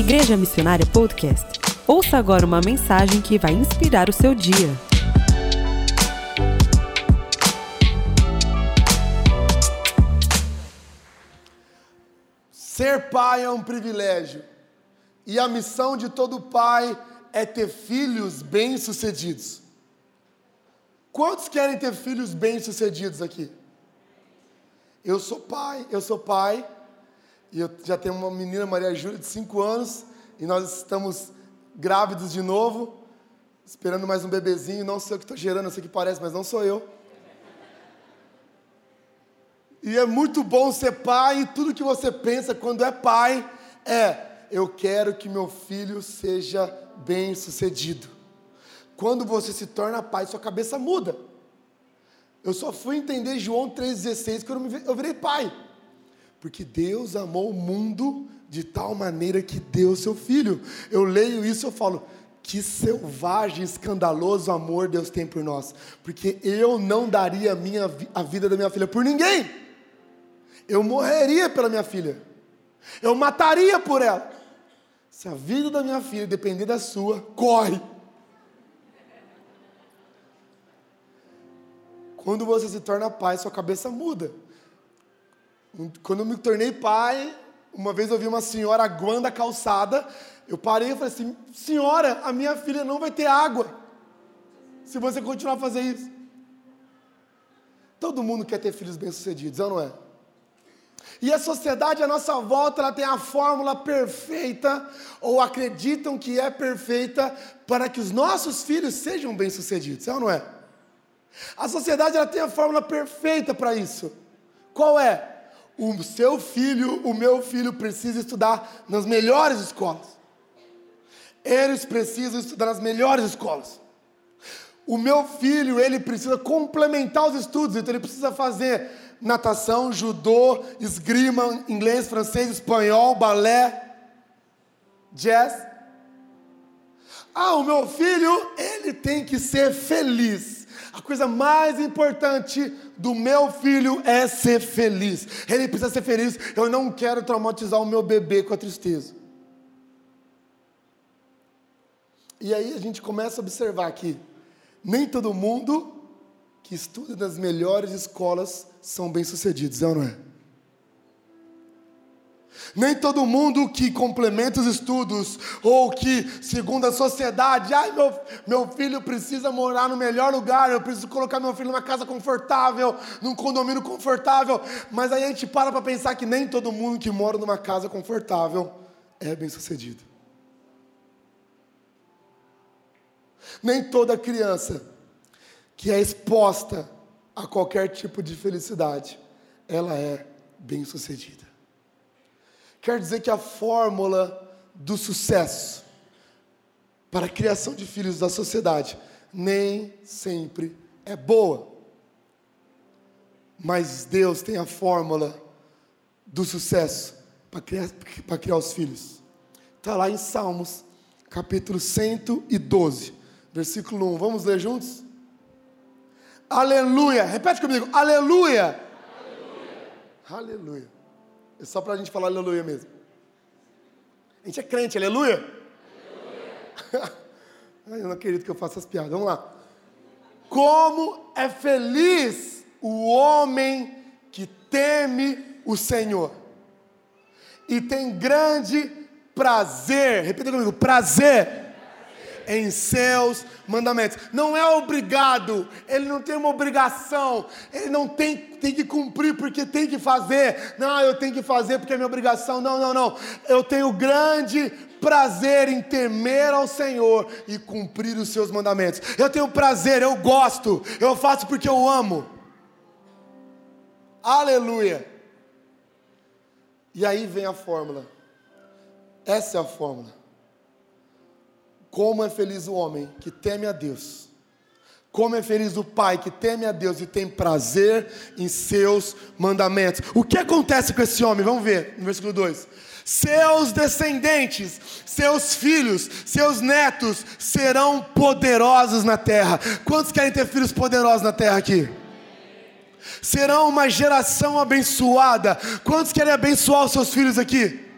Igreja Missionária Podcast. Ouça agora uma mensagem que vai inspirar o seu dia. Ser pai é um privilégio. E a missão de todo pai é ter filhos bem-sucedidos. Quantos querem ter filhos bem-sucedidos aqui? Eu sou pai, eu sou pai, e eu já tenho uma menina, Maria Júlia, de 5 anos, e nós estamos grávidos de novo, esperando mais um bebezinho. Não sou eu que estou gerando, eu sei que parece, mas não sou eu. E é muito bom ser pai, e tudo que você pensa quando é pai é: eu quero que meu filho seja bem sucedido. Quando você se torna pai, sua cabeça muda. Eu só fui entender João 3,16 quando eu virei pai. Porque Deus amou o mundo de tal maneira que deu seu filho. Eu leio isso e eu falo, que selvagem, escandaloso amor Deus tem por nós. Porque eu não daria a, minha, a vida da minha filha por ninguém. Eu morreria pela minha filha. Eu mataria por ela. Se a vida da minha filha depender da sua, corre. Quando você se torna pai, sua cabeça muda. Quando eu me tornei pai, uma vez eu vi uma senhora aguando a calçada, eu parei e falei assim: Senhora, a minha filha não vai ter água se você continuar a fazer isso. Todo mundo quer ter filhos bem-sucedidos, não é? E a sociedade à nossa volta, ela tem a fórmula perfeita, ou acreditam que é perfeita, para que os nossos filhos sejam bem-sucedidos, é ou não é? A sociedade ela tem a fórmula perfeita para isso. Qual é? O seu filho, o meu filho precisa estudar nas melhores escolas. Eles precisam estudar nas melhores escolas. O meu filho, ele precisa complementar os estudos, então ele precisa fazer natação, judô, esgrima, inglês, francês, espanhol, balé, jazz. Ah, o meu filho, ele tem que ser feliz. A coisa mais importante do meu filho é ser feliz. Ele precisa ser feliz. Eu não quero traumatizar o meu bebê com a tristeza. E aí a gente começa a observar que nem todo mundo que estuda nas melhores escolas são bem-sucedidos, é ou não é? Nem todo mundo que complementa os estudos, ou que, segundo a sociedade, ai, meu, meu filho precisa morar no melhor lugar, eu preciso colocar meu filho numa casa confortável, num condomínio confortável. Mas aí a gente para para pensar que nem todo mundo que mora numa casa confortável é bem sucedido. Nem toda criança que é exposta a qualquer tipo de felicidade, ela é bem sucedida. Quer dizer que a fórmula do sucesso para a criação de filhos da sociedade nem sempre é boa. Mas Deus tem a fórmula do sucesso para criar, para criar os filhos. Está lá em Salmos, capítulo 112, versículo 1. Vamos ler juntos? Aleluia. Repete comigo. Aleluia. Aleluia. Aleluia. É só para a gente falar aleluia mesmo. A gente é crente, aleluia? aleluia. eu não acredito que eu faça as piadas. Vamos lá. Como é feliz o homem que teme o Senhor e tem grande prazer, repita comigo, prazer em seus mandamentos. Não é obrigado, ele não tem uma obrigação, ele não tem, tem que cumprir porque tem que fazer. Não, eu tenho que fazer porque é minha obrigação. Não, não, não. Eu tenho grande prazer em temer ao Senhor e cumprir os seus mandamentos. Eu tenho prazer, eu gosto, eu faço porque eu amo. Aleluia. E aí vem a fórmula. Essa é a fórmula. Como é feliz o homem que teme a Deus. Como é feliz o pai que teme a Deus e tem prazer em seus mandamentos. O que acontece com esse homem? Vamos ver no versículo 2. Seus descendentes, seus filhos, seus netos serão poderosos na terra. Quantos querem ter filhos poderosos na terra aqui? Serão uma geração abençoada. Quantos querem abençoar os seus filhos aqui?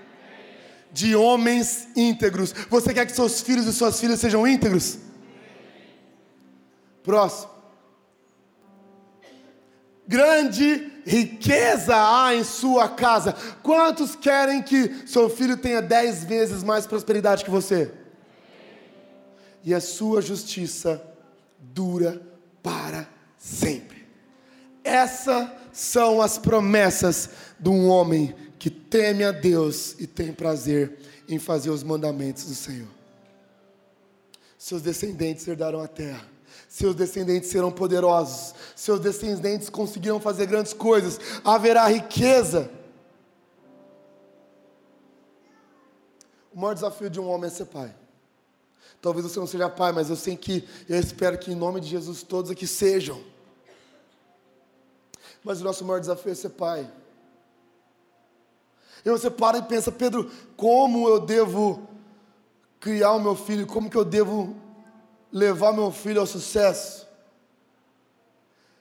De homens íntegros. Você quer que seus filhos e suas filhas sejam íntegros? Próximo. Grande riqueza há em sua casa. Quantos querem que seu filho tenha dez vezes mais prosperidade que você? E a sua justiça dura para sempre. Essas são as promessas de um homem teme a Deus e tem prazer em fazer os mandamentos do Senhor. Seus descendentes herdarão a terra seus descendentes serão poderosos, seus descendentes conseguirão fazer grandes coisas, haverá riqueza. O maior desafio de um homem é ser pai. Talvez você não seja pai, mas eu sei que, eu espero que em nome de Jesus todos aqui sejam. Mas o nosso maior desafio é ser pai. E você para e pensa, Pedro, como eu devo criar o meu filho? Como que eu devo levar meu filho ao sucesso.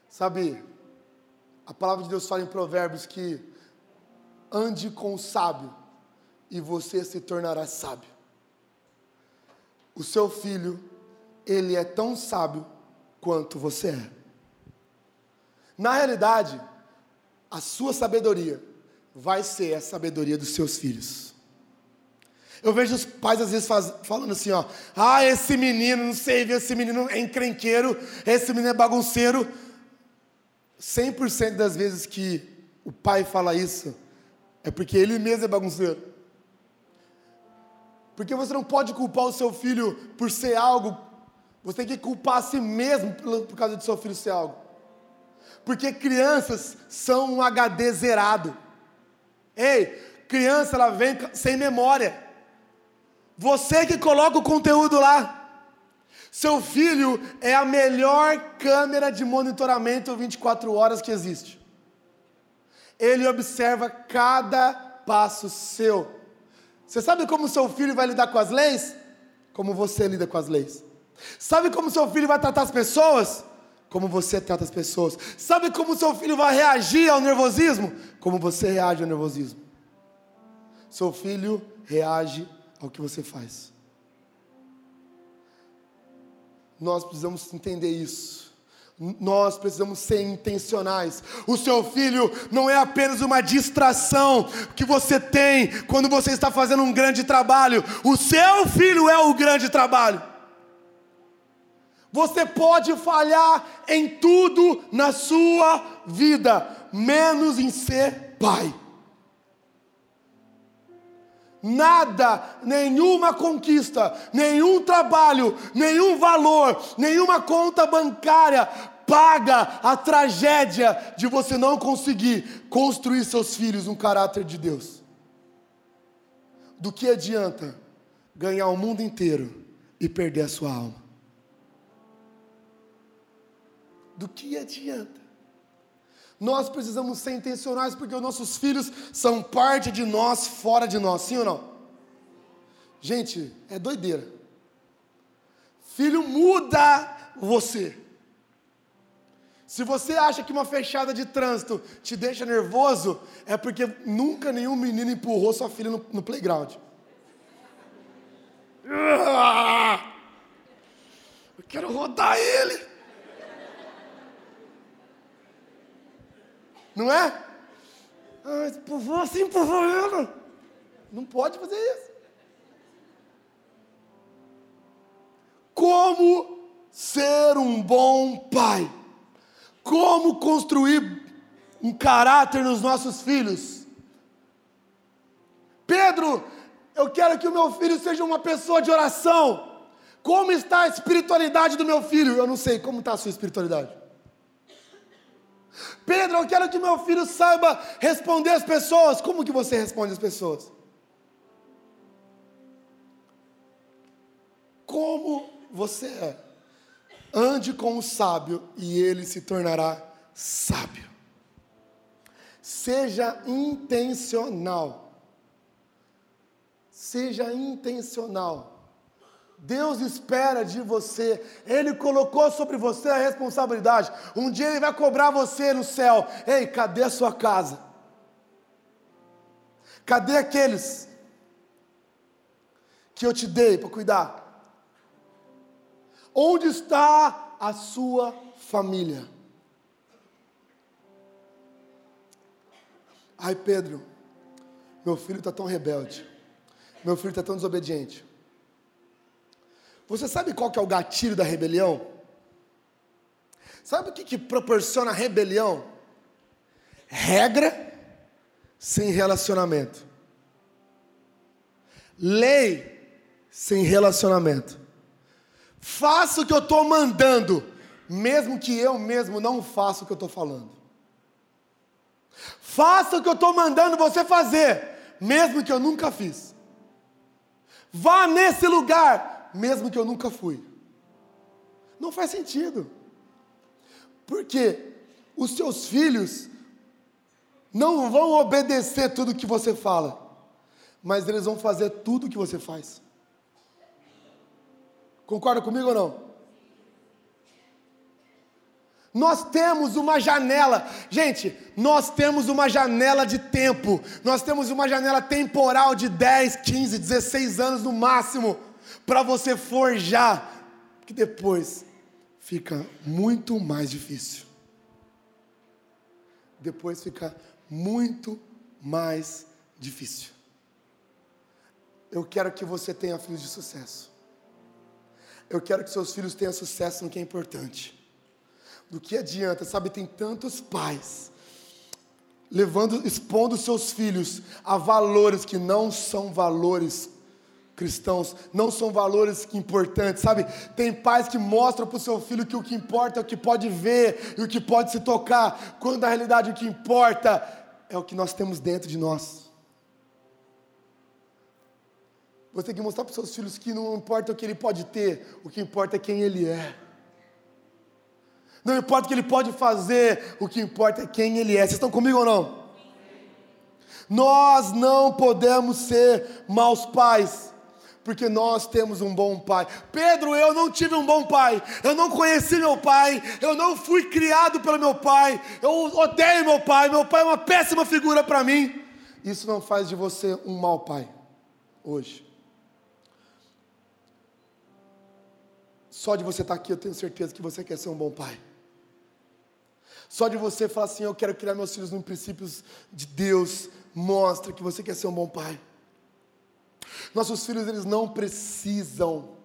Sabe, a palavra de Deus fala em Provérbios que ande com o sábio e você se tornará sábio. O seu filho, ele é tão sábio quanto você é. Na realidade, a sua sabedoria vai ser a sabedoria dos seus filhos. Eu vejo os pais às vezes faz, falando assim, ó, ah, esse menino, não sei, esse menino é encrenqueiro, esse menino é bagunceiro. 100% das vezes que o pai fala isso, é porque ele mesmo é bagunceiro. Porque você não pode culpar o seu filho por ser algo, você tem que culpar a si mesmo por, causa do seu filho ser algo. Porque crianças são um HD zerado. Ei, criança ela vem sem memória. Você que coloca o conteúdo lá. Seu filho é a melhor câmera de monitoramento 24 horas que existe. Ele observa cada passo seu. Você sabe como seu filho vai lidar com as leis? Como você lida com as leis. Sabe como seu filho vai tratar as pessoas? Como você trata as pessoas. Sabe como seu filho vai reagir ao nervosismo? Como você reage ao nervosismo. Seu filho reage ao que você faz. Nós precisamos entender isso. Nós precisamos ser intencionais. O seu filho não é apenas uma distração que você tem quando você está fazendo um grande trabalho. O seu filho é o grande trabalho. Você pode falhar em tudo na sua vida, menos em ser pai nada, nenhuma conquista, nenhum trabalho, nenhum valor, nenhuma conta bancária paga a tragédia de você não conseguir construir seus filhos um caráter de Deus. Do que adianta ganhar o mundo inteiro e perder a sua alma? Do que adianta? Nós precisamos ser intencionais porque os nossos filhos são parte de nós, fora de nós, sim ou não? Gente, é doideira. Filho muda você. Se você acha que uma fechada de trânsito te deixa nervoso, é porque nunca nenhum menino empurrou sua filha no, no playground. Eu quero rodar ele. Não é? Ah, empurrou assim, empurrou ela. Não pode fazer isso. Como ser um bom pai? Como construir um caráter nos nossos filhos? Pedro, eu quero que o meu filho seja uma pessoa de oração. Como está a espiritualidade do meu filho? Eu não sei como está a sua espiritualidade. Pedro, eu quero que meu filho saiba responder as pessoas. Como que você responde as pessoas? Como você é? Ande com o sábio e ele se tornará sábio. Seja intencional. Seja intencional. Deus espera de você, Ele colocou sobre você a responsabilidade. Um dia Ele vai cobrar você no céu: ei, cadê a sua casa? Cadê aqueles que eu te dei para cuidar? Onde está a sua família? Ai, Pedro, meu filho está tão rebelde. Meu filho está tão desobediente. Você sabe qual que é o gatilho da rebelião? Sabe o que, que proporciona a rebelião? Regra sem relacionamento. Lei sem relacionamento. Faça o que eu estou mandando, mesmo que eu mesmo não faça o que eu estou falando. Faça o que eu estou mandando você fazer, mesmo que eu nunca fiz. Vá nesse lugar, mesmo que eu nunca fui. Não faz sentido. Porque os seus filhos não vão obedecer tudo que você fala, mas eles vão fazer tudo que você faz. Concorda comigo ou não? Nós temos uma janela, gente, nós temos uma janela de tempo, nós temos uma janela temporal de 10, 15, 16 anos no máximo, para você forjar, que depois fica muito mais difícil. Depois fica muito mais difícil. Eu quero que você tenha filhos de sucesso. Eu quero que seus filhos tenham sucesso no que é importante do que adianta, sabe? Tem tantos pais levando, expondo seus filhos a valores que não são valores cristãos, não são valores importantes, sabe? Tem pais que mostram para o seu filho que o que importa é o que pode ver e o que pode se tocar, quando na realidade o que importa é o que nós temos dentro de nós. Você tem que mostrar para os seus filhos que não importa o que ele pode ter, o que importa é quem ele é. Não importa o que ele pode fazer, o que importa é quem ele é. Vocês estão comigo ou não? Nós não podemos ser maus pais, porque nós temos um bom pai. Pedro, eu não tive um bom pai, eu não conheci meu pai, eu não fui criado pelo meu pai, eu odeio meu pai, meu pai é uma péssima figura para mim. Isso não faz de você um mau pai, hoje. Só de você estar aqui, eu tenho certeza que você quer ser um bom pai. Só de você falar assim, eu quero criar meus filhos nos princípios de Deus, mostra que você quer ser um bom pai. Nossos filhos, eles não precisam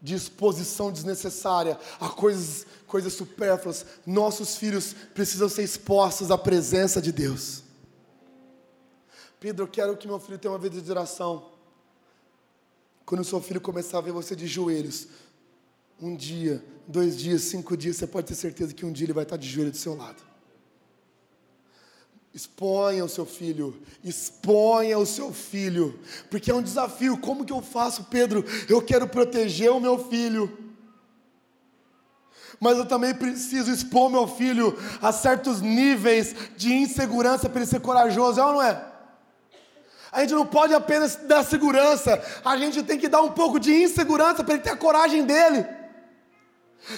de exposição desnecessária a coisas, coisas supérfluas. Nossos filhos precisam ser expostos à presença de Deus. Pedro, eu quero que meu filho tenha uma vida de oração. Quando o seu filho começar a ver você de joelhos, um dia, dois dias, cinco dias, você pode ter certeza que um dia ele vai estar de joelho do seu lado. Exponha o seu filho, exponha o seu filho, porque é um desafio. Como que eu faço, Pedro? Eu quero proteger o meu filho, mas eu também preciso expor meu filho a certos níveis de insegurança para ele ser corajoso, é ou não é? A gente não pode apenas dar segurança, a gente tem que dar um pouco de insegurança para ele ter a coragem dele.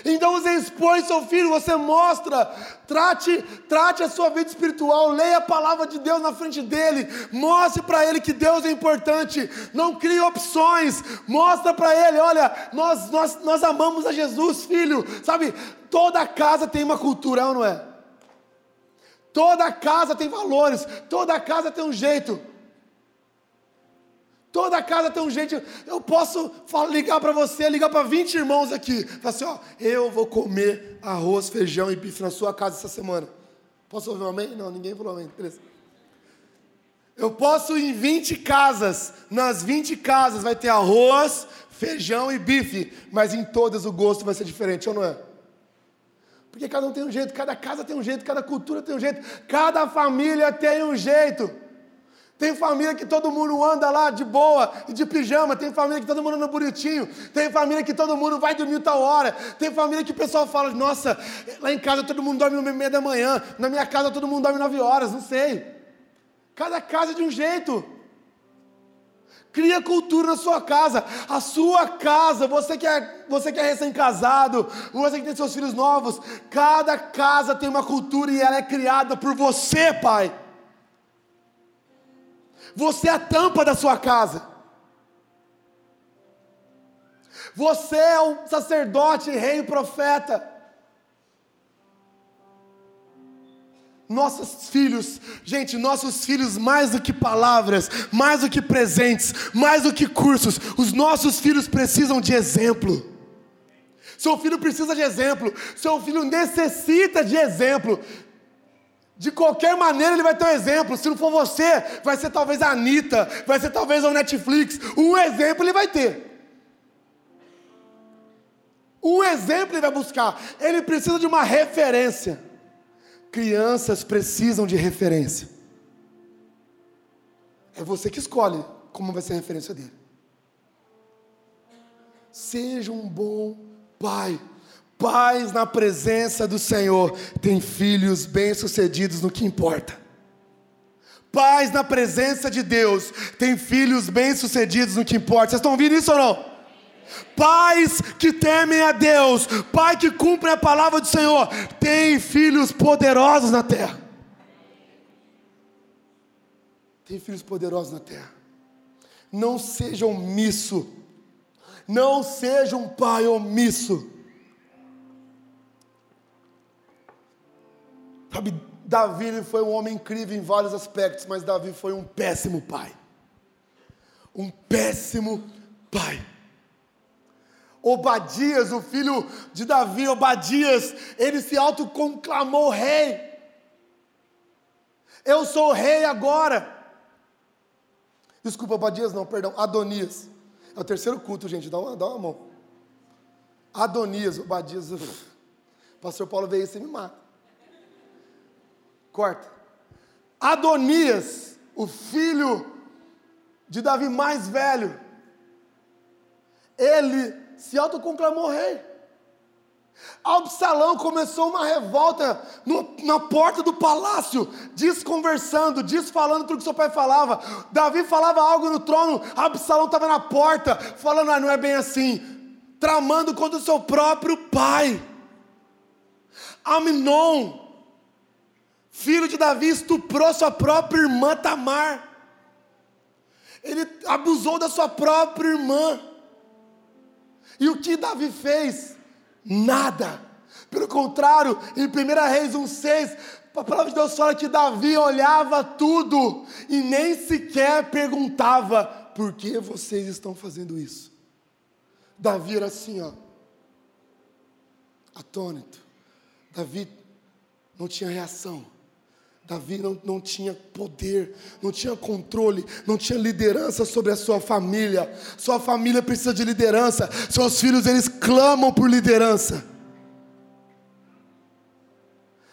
Então você expõe seu filho, você mostra, trate, trate a sua vida espiritual, leia a palavra de Deus na frente dele, mostre para ele que Deus é importante, não crie opções, mostra para ele, olha, nós, nós, nós amamos a Jesus, filho, sabe? Toda casa tem uma cultura, não é? Toda casa tem valores, toda casa tem um jeito. Toda casa tem um jeito. Eu posso ligar para você, ligar para 20 irmãos aqui. Falar assim: ó, eu vou comer arroz, feijão e bife na sua casa essa semana. Posso ouvir um amém? Não, ninguém falou amém. Beleza. Eu posso ir em 20 casas. Nas 20 casas vai ter arroz, feijão e bife. Mas em todas o gosto vai ser diferente, ou não é? Porque cada um tem um jeito, cada casa tem um jeito, cada cultura tem um jeito, cada família tem um jeito. Tem família que todo mundo anda lá de boa e de pijama. Tem família que todo mundo anda bonitinho. Tem família que todo mundo vai dormir tal hora. Tem família que o pessoal fala: Nossa, lá em casa todo mundo dorme no meio da manhã. Na minha casa todo mundo dorme nove horas. Não sei. Cada casa é de um jeito. Cria cultura na sua casa. A sua casa, você que é, você que é recém-casado, você que tem seus filhos novos, cada casa tem uma cultura e ela é criada por você, pai. Você é a tampa da sua casa. Você é o sacerdote, rei profeta. Nossos filhos, gente, nossos filhos, mais do que palavras, mais do que presentes, mais do que cursos, os nossos filhos precisam de exemplo. Seu filho precisa de exemplo, seu filho necessita de exemplo. De qualquer maneira ele vai ter um exemplo. Se não for você, vai ser talvez a Anitta, vai ser talvez o Netflix. Um exemplo ele vai ter. Um exemplo ele vai buscar. Ele precisa de uma referência. Crianças precisam de referência. É você que escolhe como vai ser a referência dele. Seja um bom pai. Pais na presença do Senhor têm filhos bem-sucedidos no que importa. Pais na presença de Deus têm filhos bem-sucedidos no que importa. Vocês estão ouvindo isso ou não? Pais que temem a Deus, pai que cumpre a palavra do Senhor, tem filhos poderosos na terra. Tem filhos poderosos na terra. Não seja omisso. Não seja um pai omisso. Sabe, Davi foi um homem incrível em vários aspectos, mas Davi foi um péssimo pai. Um péssimo pai. Obadias, o filho de Davi, Obadias, ele se autoconclamou rei. Eu sou rei agora. Desculpa, Obadias não, perdão, Adonias. É o terceiro culto, gente, dá uma, dá uma mão. Adonias, Obadias. Pastor Paulo veio e você me mata. Corta. Adonias, o filho de Davi mais velho, ele se autoconclamou rei. Absalão começou uma revolta no, na porta do palácio, desconversando, desfalando tudo que seu pai falava. Davi falava algo no trono, Absalão estava na porta, falando: ah, não é bem assim, tramando contra o seu próprio pai. Aminon, filho de Davi, estuprou sua própria irmã Tamar. Ele abusou da sua própria irmã. E o que Davi fez? Nada. Pelo contrário, em 1 Reis 1,6, a palavra de Deus fala que Davi olhava tudo e nem sequer perguntava: por que vocês estão fazendo isso? Davi era assim, ó, atônito. Davi não tinha reação. Davi não, não tinha poder, não tinha controle, não tinha liderança sobre a sua família. Sua família precisa de liderança. Seus filhos, eles clamam por liderança.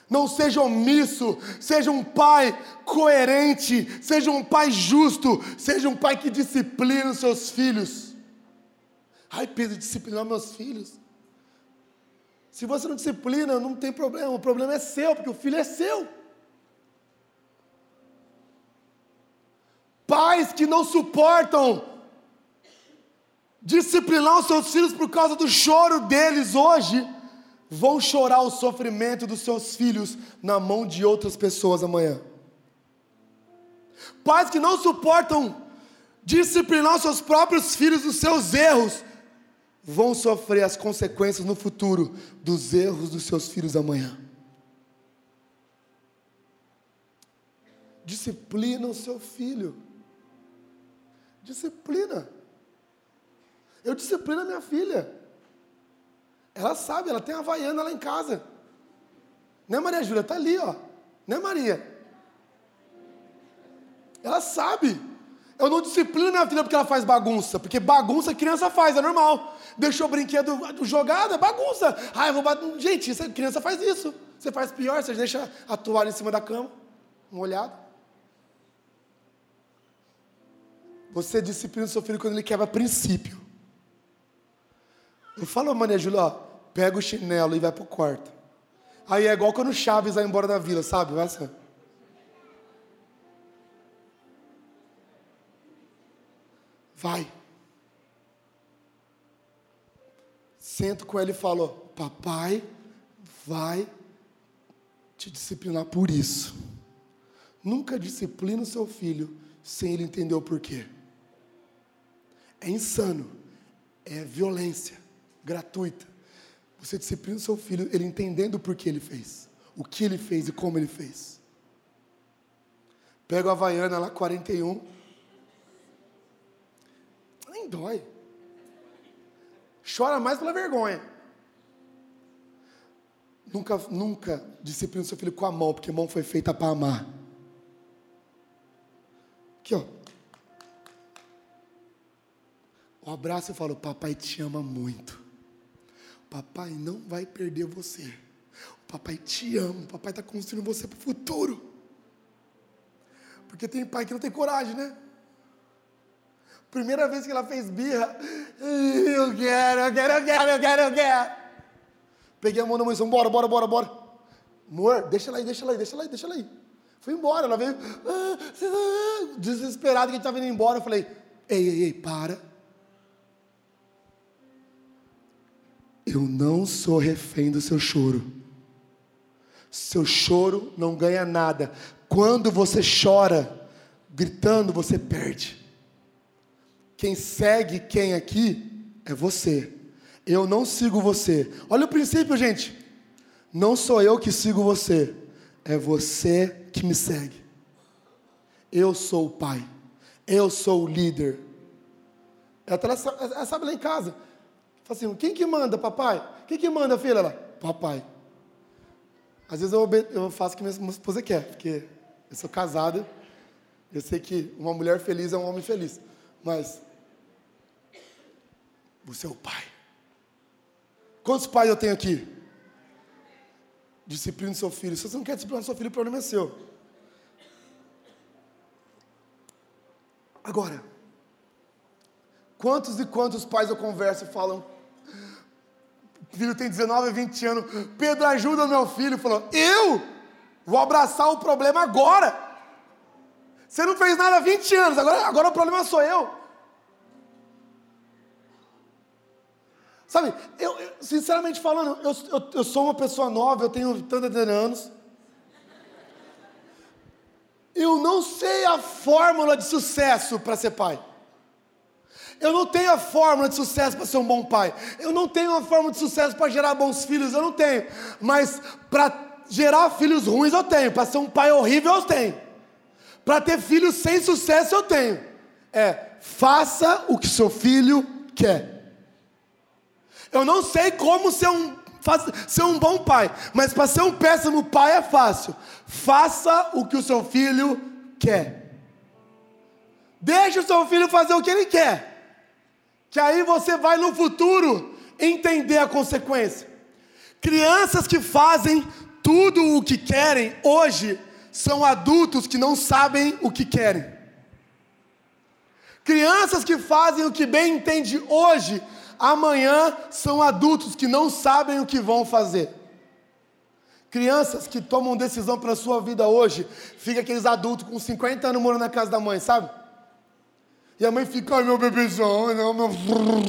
Não seja omisso, seja um pai coerente, seja um pai justo, seja um pai que disciplina os seus filhos. Ai, Pedro, disciplinar meus filhos. Se você não disciplina, não tem problema, o problema é seu, porque o filho é seu. Pais que não suportam disciplinar os seus filhos por causa do choro deles hoje, vão chorar o sofrimento dos seus filhos na mão de outras pessoas amanhã. Pais que não suportam disciplinar os seus próprios filhos dos seus erros, vão sofrer as consequências no futuro dos erros dos seus filhos amanhã. Disciplina o seu filho. Disciplina. Eu disciplino a minha filha. Ela sabe, ela tem a Havaiana lá em casa. Né, Maria Júlia? Está ali, ó. Né, Maria? Ela sabe. Eu não disciplino minha filha porque ela faz bagunça. Porque bagunça criança faz, é normal. Deixou o brinquedo jogado, é bagunça. Ah, eu vou bater. Gente, criança faz isso. Você faz pior, você deixa a toalha em cima da cama, molhado. Você disciplina o seu filho quando ele quebra princípio. Eu falo, Maria Júlia, ó, pega o chinelo e vai pro quarto. Aí é igual quando o Chaves vai embora da vila, sabe? Vai assim. Vai. Sento com ele e falo, papai vai te disciplinar por isso. Nunca disciplina o seu filho sem ele entender o porquê. É insano. é violência gratuita. Você disciplina o seu filho, ele entendendo o porquê ele fez, o que ele fez e como ele fez. Pega a Havaiana lá, 41. Nem dói. Chora mais pela vergonha. Nunca, nunca disciplina o seu filho com a mão, porque a mão foi feita para amar. Aqui, ó. O abraço e falo, papai te ama muito. Papai não vai perder você. O papai te ama. O papai está construindo você para o futuro. Porque tem pai que não tem coragem, né? Primeira vez que ela fez birra, eu quero, eu quero, eu quero, eu quero, eu quero. Peguei a mão da mãe e disse, bora, bora, bora, bora. Amor, deixa ela aí, deixa ela aí, deixa ela aí, deixa ela aí. Fui embora, ela veio ah, desesperada que a gente estava indo embora. Eu falei, ei, ei, ei, para. Eu não sou refém do seu choro. Seu choro não ganha nada. Quando você chora, gritando, você perde. Quem segue quem aqui é você. Eu não sigo você. Olha o princípio, gente. Não sou eu que sigo você, é você que me segue. Eu sou o pai. Eu sou o líder. Até ela sabe lá em casa. Fala assim, quem que manda, papai? Quem que manda, filha? Ela, papai. Às vezes eu, eu faço o que minha esposa quer, porque eu sou casado. Eu sei que uma mulher feliz é um homem feliz. Mas é o pai. Quantos pais eu tenho aqui? Discipline seu filho. Se você não quer disciplinar seu filho, o problema é seu. Agora, quantos e quantos pais eu converso falam, o filho tem 19, 20 anos, Pedro ajuda meu filho, falou, eu vou abraçar o problema agora. Você não fez nada há 20 anos, agora, agora o problema sou eu. Sabe, eu, eu sinceramente falando, eu, eu, eu, sou uma pessoa nova, eu tenho tantos anos. Eu não sei a fórmula de sucesso para ser pai. Eu não tenho a fórmula de sucesso para ser um bom pai. Eu não tenho a fórmula de sucesso para gerar bons filhos, eu não tenho. Mas para gerar filhos ruins eu tenho. Para ser um pai horrível eu tenho. Para ter filhos sem sucesso eu tenho. É, faça o que seu filho quer. Eu não sei como ser um, ser um bom pai, mas para ser um péssimo pai é fácil. Faça o que o seu filho quer. Deixe o seu filho fazer o que ele quer. Que aí você vai no futuro entender a consequência. Crianças que fazem tudo o que querem hoje são adultos que não sabem o que querem. Crianças que fazem o que bem entende hoje Amanhã são adultos que não sabem o que vão fazer. Crianças que tomam decisão para sua vida hoje, fica aqueles adultos com 50 anos morando na casa da mãe, sabe? E a mãe fica, ai meu bebezão, não, meu. O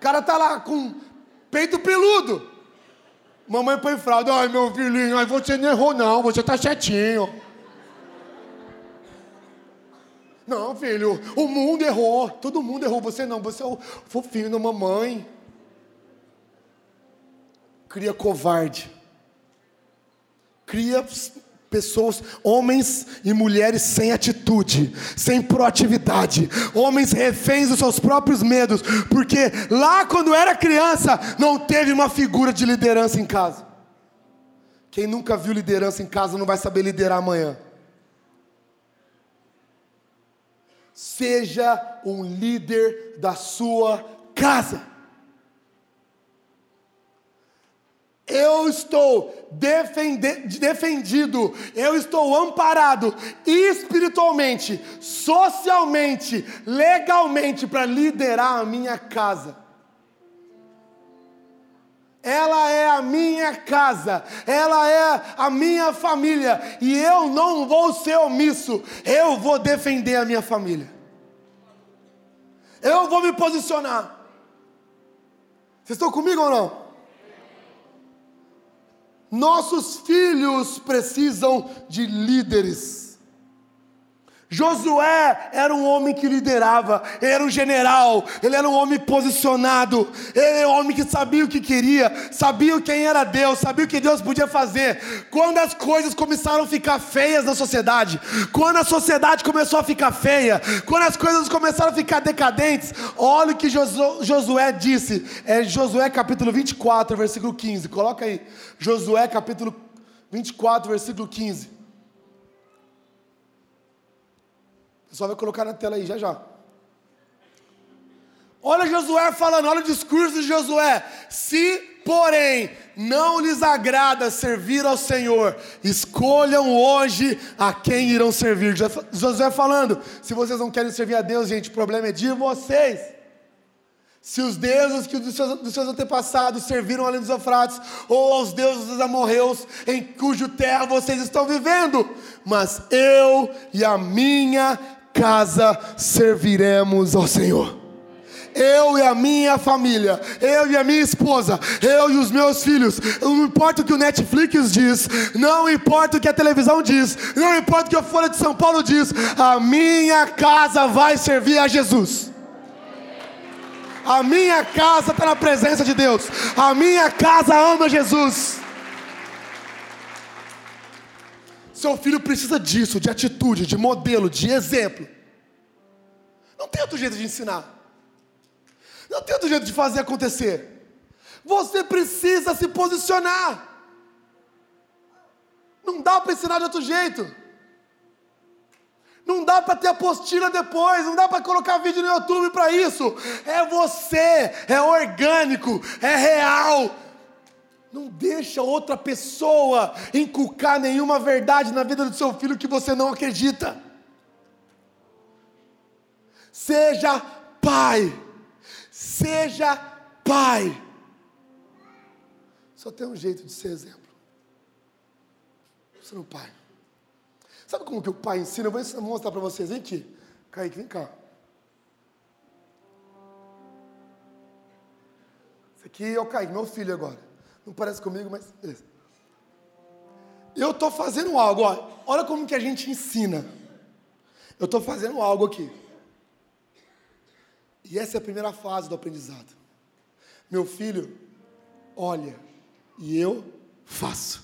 cara tá lá com peito peludo. Mamãe põe fralda, ai meu filhinho, ai você não errou não, você tá certinho. Não, filho, o mundo errou. Todo mundo errou. Você não, você é o fofinho da mamãe. Cria covarde. Cria pessoas, homens e mulheres sem atitude, sem proatividade, homens reféns dos seus próprios medos, porque lá quando era criança não teve uma figura de liderança em casa. Quem nunca viu liderança em casa não vai saber liderar amanhã. Seja um líder da sua casa. Eu estou defendido, eu estou amparado espiritualmente, socialmente, legalmente para liderar a minha casa. Ela é a minha casa, ela é a minha família, e eu não vou ser omisso, eu vou defender a minha família. Eu vou me posicionar. Vocês estão comigo ou não? Nossos filhos precisam de líderes. Josué era um homem que liderava, ele era um general, ele era um homem posicionado, ele era um homem que sabia o que queria, sabia quem era Deus, sabia o que Deus podia fazer. Quando as coisas começaram a ficar feias na sociedade, quando a sociedade começou a ficar feia, quando as coisas começaram a ficar decadentes, olha o que Josué disse, é Josué capítulo 24, versículo 15, coloca aí, Josué capítulo 24, versículo 15. Pessoal vai colocar na tela aí já já. Olha Josué falando, olha o discurso de Josué. Se, porém, não lhes agrada servir ao Senhor, escolham hoje a quem irão servir. Josué falando: se vocês não querem servir a Deus, gente, o problema é de vocês. Se os deuses que dos seus, dos seus antepassados serviram além dos Eufrates, ou aos deuses dos amorreus, em cujo terra vocês estão vivendo, mas eu e a minha casa serviremos ao Senhor. Eu e a minha família, eu e a minha esposa, eu e os meus filhos, não importa o que o Netflix diz, não importa o que a televisão diz, não importa o que a Folha de São Paulo diz, a minha casa vai servir a Jesus. A minha casa está na presença de Deus, a minha casa ama Jesus. Seu filho precisa disso, de atitude, de modelo, de exemplo. Não tem outro jeito de ensinar. Não tem outro jeito de fazer acontecer. Você precisa se posicionar. Não dá para ensinar de outro jeito. Não dá para ter apostila depois, não dá para colocar vídeo no YouTube para isso. É você, é orgânico, é real. Não deixa outra pessoa inculcar nenhuma verdade na vida do seu filho que você não acredita. Seja pai. Seja pai. Só tem um jeito de ser exemplo. Você não pai. Sabe como que o pai ensina? Eu vou mostrar para vocês. Vem aqui. Kaique, vem cá. Esse aqui é o Kaique, meu filho agora. Não parece comigo, mas beleza. Eu estou fazendo algo, ó. olha como que a gente ensina. Eu estou fazendo algo aqui. E essa é a primeira fase do aprendizado. Meu filho olha e eu faço.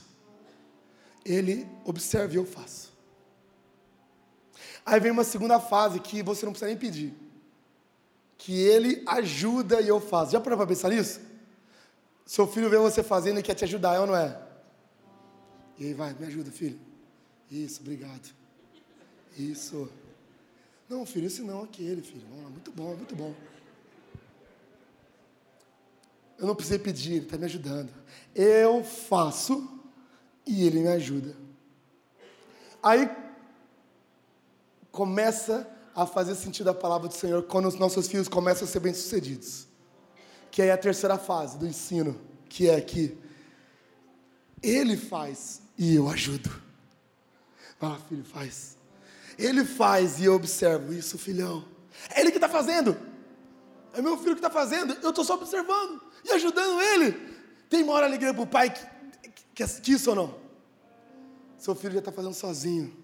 Ele observa e eu faço. Aí vem uma segunda fase que você não precisa nem pedir. Que ele ajuda e eu faço. Já parou para pensar nisso? Seu filho vê você fazendo e quer te ajudar, é ou não é? E aí vai, me ajuda, filho. Isso, obrigado. Isso. Não, filho, esse não, aquele, filho. Vamos lá, muito bom, muito bom. Eu não precisei pedir, ele está me ajudando. Eu faço e ele me ajuda. Aí começa a fazer sentido a palavra do Senhor quando os nossos filhos começam a ser bem-sucedidos que é a terceira fase do ensino, que é que ele faz e eu ajudo. Ah, filho, faz. Ele faz e eu observo isso, filhão. É ele que está fazendo. É meu filho que está fazendo. Eu estou só observando e ajudando ele. Tem maior alegria para o pai que, que, que isso ou não? Seu filho já está fazendo sozinho.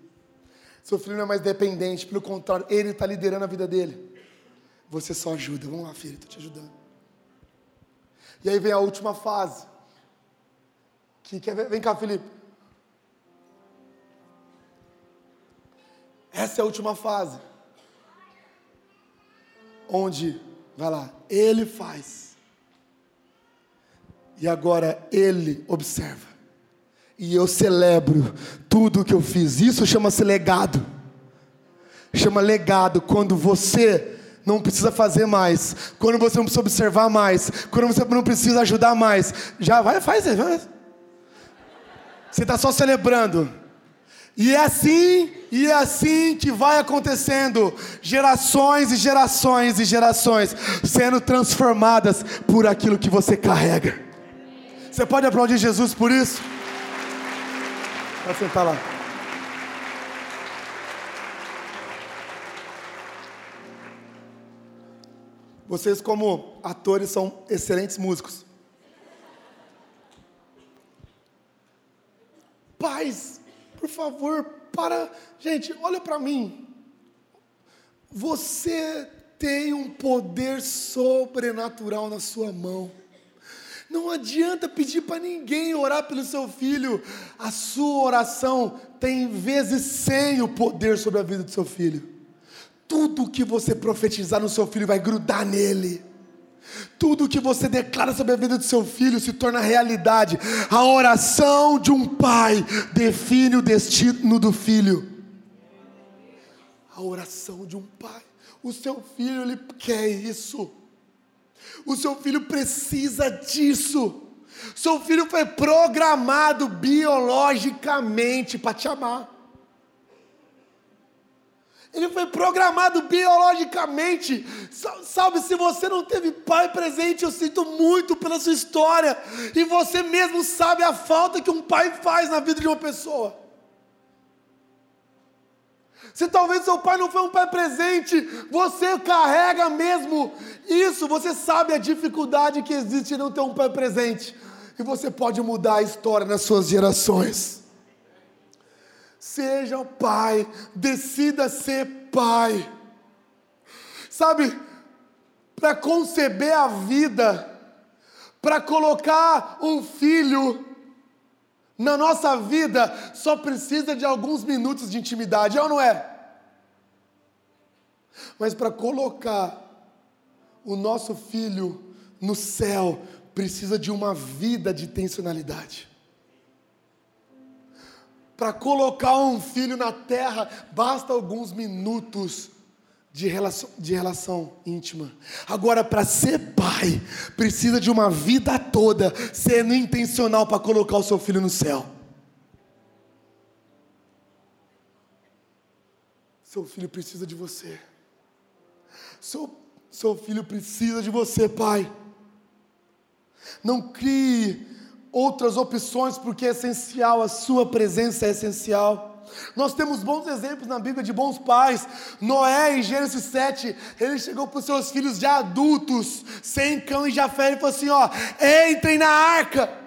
Seu filho não é mais dependente, pelo contrário, ele está liderando a vida dele. Você só ajuda. Vamos lá, filho, estou te ajudando. E aí vem a última fase. Que? Vem cá, Felipe. Essa é a última fase. Onde, vai lá, ele faz. E agora ele observa. E eu celebro tudo o que eu fiz. Isso chama-se legado. Chama legado quando você não precisa fazer mais, quando você não precisa observar mais, quando você não precisa ajudar mais, já vai, faz. Você está só celebrando. E é assim, e é assim que vai acontecendo, gerações e gerações e gerações sendo transformadas por aquilo que você carrega. Você pode aplaudir Jesus por isso? Pode sentar lá. Vocês, como atores, são excelentes músicos. Pais, por favor, para. Gente, olha para mim. Você tem um poder sobrenatural na sua mão. Não adianta pedir para ninguém orar pelo seu filho. A sua oração tem vezes sem o poder sobre a vida do seu filho. Tudo que você profetizar no seu filho vai grudar nele. Tudo que você declara sobre a vida do seu filho se torna realidade. A oração de um pai define o destino do filho. A oração de um pai. O seu filho ele quer isso. O seu filho precisa disso. Seu filho foi programado biologicamente para te amar. Ele foi programado biologicamente. Sabe, se você não teve pai presente, eu sinto muito pela sua história. E você mesmo sabe a falta que um pai faz na vida de uma pessoa. Se talvez seu pai não foi um pai presente, você carrega mesmo isso. Você sabe a dificuldade que existe em não ter um pai presente. E você pode mudar a história nas suas gerações. Seja pai, decida ser pai. Sabe, para conceber a vida, para colocar um filho na nossa vida só precisa de alguns minutos de intimidade, é ou não é? Mas para colocar o nosso filho no céu, precisa de uma vida de intencionalidade. Para colocar um filho na terra, basta alguns minutos de relação, de relação íntima. Agora, para ser pai, precisa de uma vida toda sendo intencional para colocar o seu filho no céu. Seu filho precisa de você. Seu, seu filho precisa de você, pai. Não crie outras opções, porque é essencial, a sua presença é essencial. Nós temos bons exemplos na Bíblia de bons pais. Noé, em Gênesis 7, ele chegou para os seus filhos já adultos, sem cão e Jafé, e falou assim: ó, entrem na arca.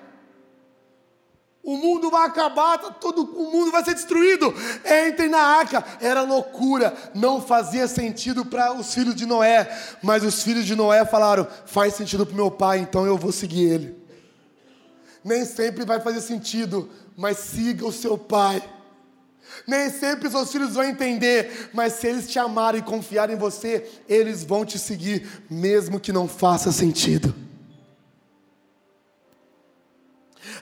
O mundo vai acabar, tá todo o mundo vai ser destruído. Entrem na arca. Era loucura, não fazia sentido para os filhos de Noé. Mas os filhos de Noé falaram: faz sentido para o meu pai, então eu vou seguir ele. Nem sempre vai fazer sentido, mas siga o seu pai. Nem sempre seus filhos vão entender, mas se eles te amarem e confiarem em você, eles vão te seguir, mesmo que não faça sentido.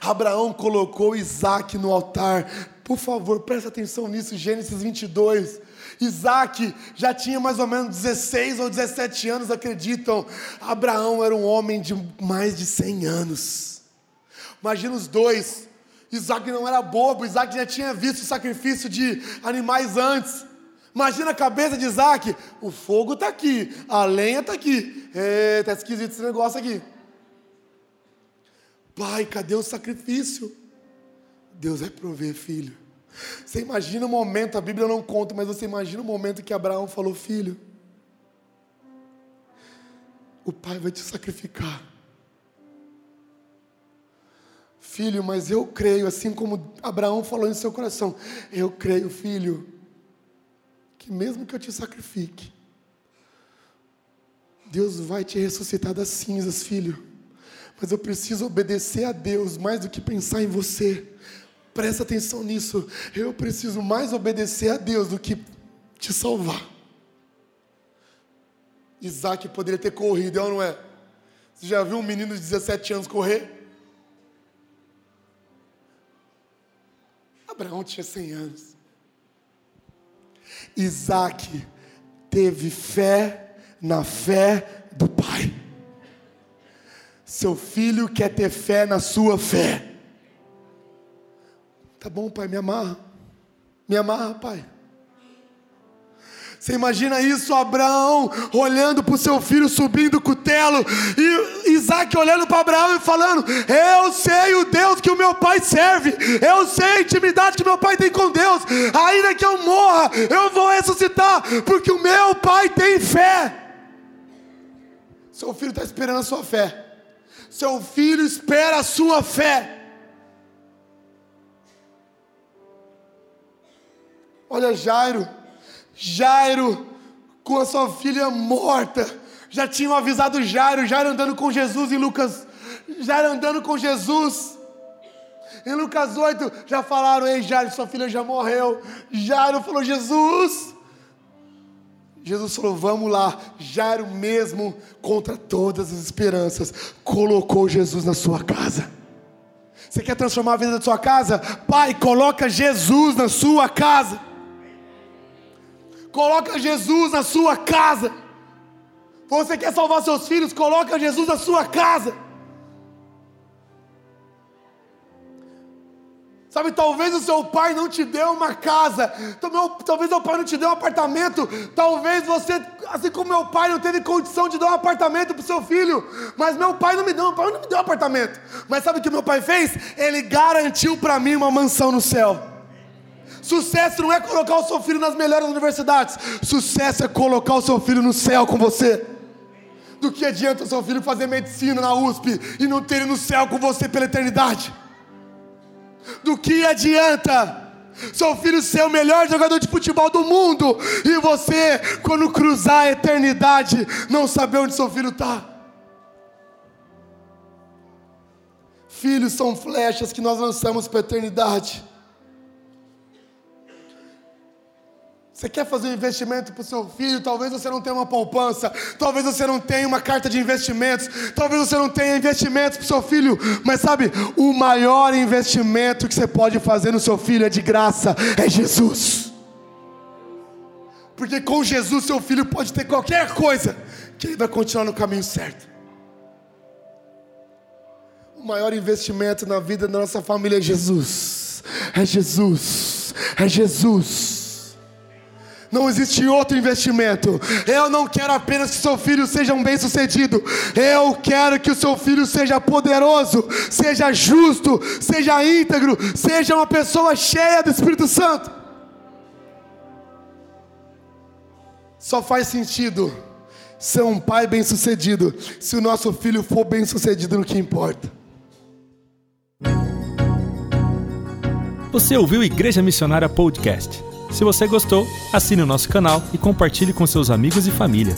Abraão colocou Isaac no altar. Por favor, preste atenção nisso, Gênesis 22. Isaac já tinha mais ou menos 16 ou 17 anos, acreditam. Abraão era um homem de mais de 100 anos. Imagina os dois Isaac não era bobo, Isaac já tinha visto o sacrifício de animais antes. Imagina a cabeça de Isaac, o fogo está aqui, a lenha está aqui. Está esquisito esse negócio aqui. Pai, cadê o sacrifício? Deus vai prover, filho. Você imagina o momento, a Bíblia não conta, mas você imagina o momento que Abraão falou: Filho, o pai vai te sacrificar. Filho, mas eu creio, assim como Abraão falou em seu coração, eu creio, filho, que mesmo que eu te sacrifique, Deus vai te ressuscitar das cinzas, filho. Mas eu preciso obedecer a Deus mais do que pensar em você. Presta atenção nisso. Eu preciso mais obedecer a Deus do que te salvar. Isaac poderia ter corrido, é ou não é? Você já viu um menino de 17 anos correr? Abraão tinha 100 anos. Isaac teve fé na fé do pai. Seu filho quer ter fé na sua fé. Tá bom, pai, me amarra. Me amarra, pai. Você imagina isso, Abraão olhando para o seu filho subindo o cutelo, e Isaac olhando para Abraão e falando: Eu sei o Deus que o meu pai serve, eu sei a intimidade que meu pai tem com Deus, ainda que eu morra, eu vou ressuscitar, porque o meu pai tem fé. Seu filho está esperando a sua fé, seu filho espera a sua fé. Olha Jairo. Jairo com a sua filha morta. Já tinham avisado Jairo, Jairo andando com Jesus em Lucas, Jairo andando com Jesus. Em Lucas 8 já falaram: Ei, Jairo, sua filha já morreu. Jairo falou: Jesus. Jesus falou: Vamos lá. Jairo, mesmo contra todas as esperanças, colocou Jesus na sua casa. Você quer transformar a vida da sua casa? Pai, coloca Jesus na sua casa. Coloca Jesus na sua casa. Você quer salvar seus filhos? Coloca Jesus na sua casa. Sabe, talvez o seu pai não te deu uma casa, talvez o pai não te deu um apartamento, talvez você, assim como meu pai, não teve condição de dar um apartamento para o seu filho, mas meu pai não me deu, meu pai não me deu um apartamento. Mas sabe o que meu pai fez? Ele garantiu para mim uma mansão no céu. Sucesso não é colocar o seu filho nas melhores universidades, sucesso é colocar o seu filho no céu com você. Do que adianta o seu filho fazer medicina na USP e não ter ele no céu com você pela eternidade? Do que adianta? Seu filho ser o melhor jogador de futebol do mundo e você, quando cruzar a eternidade, não saber onde seu filho está. Filhos são flechas que nós lançamos para a eternidade. Você quer fazer um investimento para o seu filho? Talvez você não tenha uma poupança, talvez você não tenha uma carta de investimentos, talvez você não tenha investimentos para o seu filho, mas sabe, o maior investimento que você pode fazer no seu filho é de graça, é Jesus. Porque com Jesus seu filho pode ter qualquer coisa, que ele vai continuar no caminho certo. O maior investimento na vida da nossa família é Jesus. É Jesus. É Jesus. Não existe outro investimento. Eu não quero apenas que seu filho seja um bem-sucedido. Eu quero que o seu filho seja poderoso, seja justo, seja íntegro, seja uma pessoa cheia do Espírito Santo. Só faz sentido ser um pai bem-sucedido se o nosso filho for bem-sucedido no que importa. Você ouviu Igreja Missionária Podcast? Se você gostou, assine o nosso canal e compartilhe com seus amigos e família.